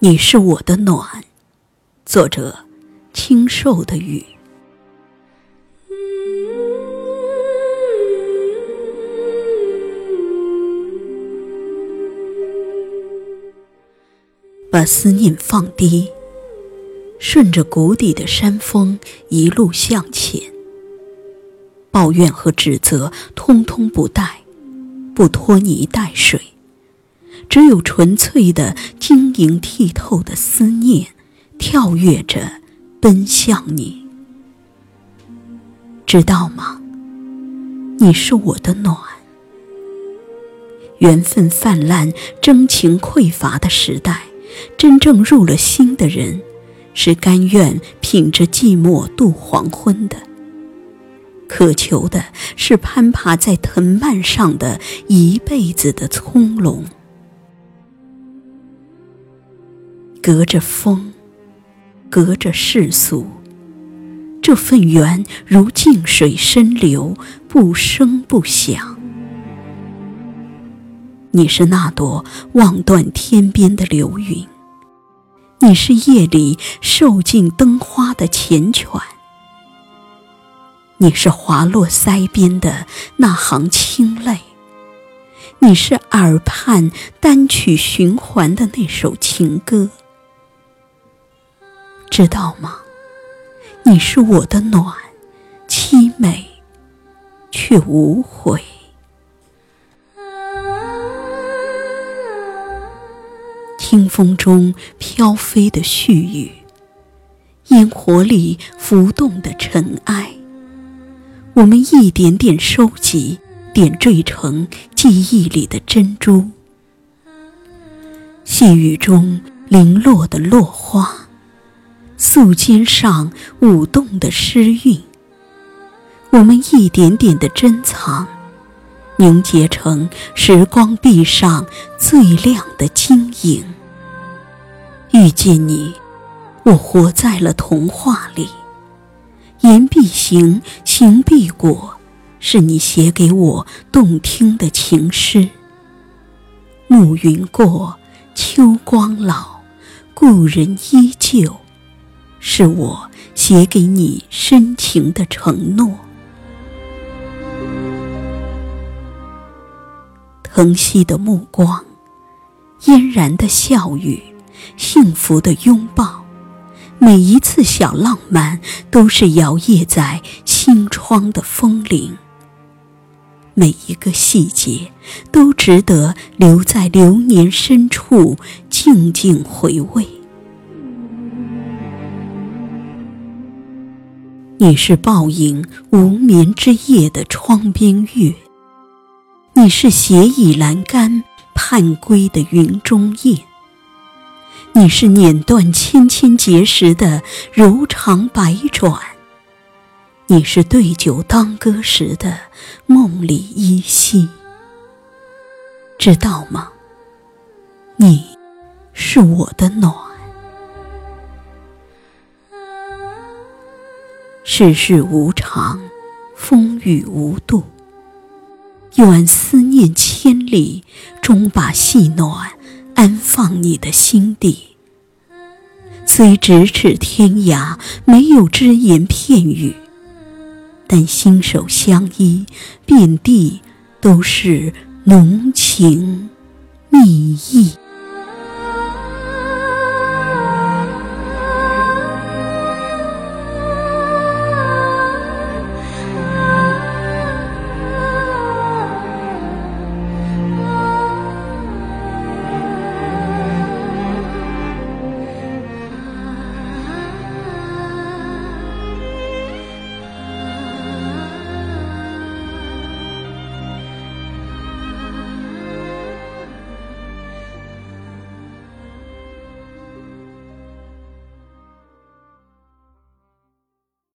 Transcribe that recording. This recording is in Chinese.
你是我的暖。作者：清瘦的雨。把思念放低，顺着谷底的山峰一路向前。抱怨和指责通通不带，不拖泥带水。只有纯粹的、晶莹剔透的思念，跳跃着奔向你，知道吗？你是我的暖。缘分泛滥、真情匮乏的时代，真正入了心的人，是甘愿品着寂寞度黄昏的。渴求的是攀爬在藤蔓上的一辈子的葱茏。隔着风，隔着世俗，这份缘如静水深流，不声不响。你是那朵望断天边的流云，你是夜里受尽灯花的缱绻，你是滑落腮边的那行清泪，你是耳畔单曲循环的那首情歌。知道吗？你是我的暖，凄美却无悔。清风中飘飞的絮语，烟火里浮动的尘埃，我们一点点收集，点缀成记忆里的珍珠。细雨中零落的落花。素笺上舞动的诗韵，我们一点点的珍藏，凝结成时光壁上最亮的晶莹。遇见你，我活在了童话里。言必行，行必果，是你写给我动听的情诗。暮云过，秋光老，故人依旧。是我写给你深情的承诺。疼惜的目光，嫣然的笑语，幸福的拥抱，每一次小浪漫都是摇曳在心窗的风铃。每一个细节都值得留在流年深处静静回味。你是抱影无眠之夜的窗边月，你是斜倚栏杆盼归的云中雁，你是碾断千千结时的柔肠百转，你是对酒当歌时的梦里依稀，知道吗？你是我的暖。世事无常，风雨无度。愿思念千里，终把细暖安放你的心底。虽咫尺天涯，没有只言片语，但心手相依，遍地都是浓情蜜意。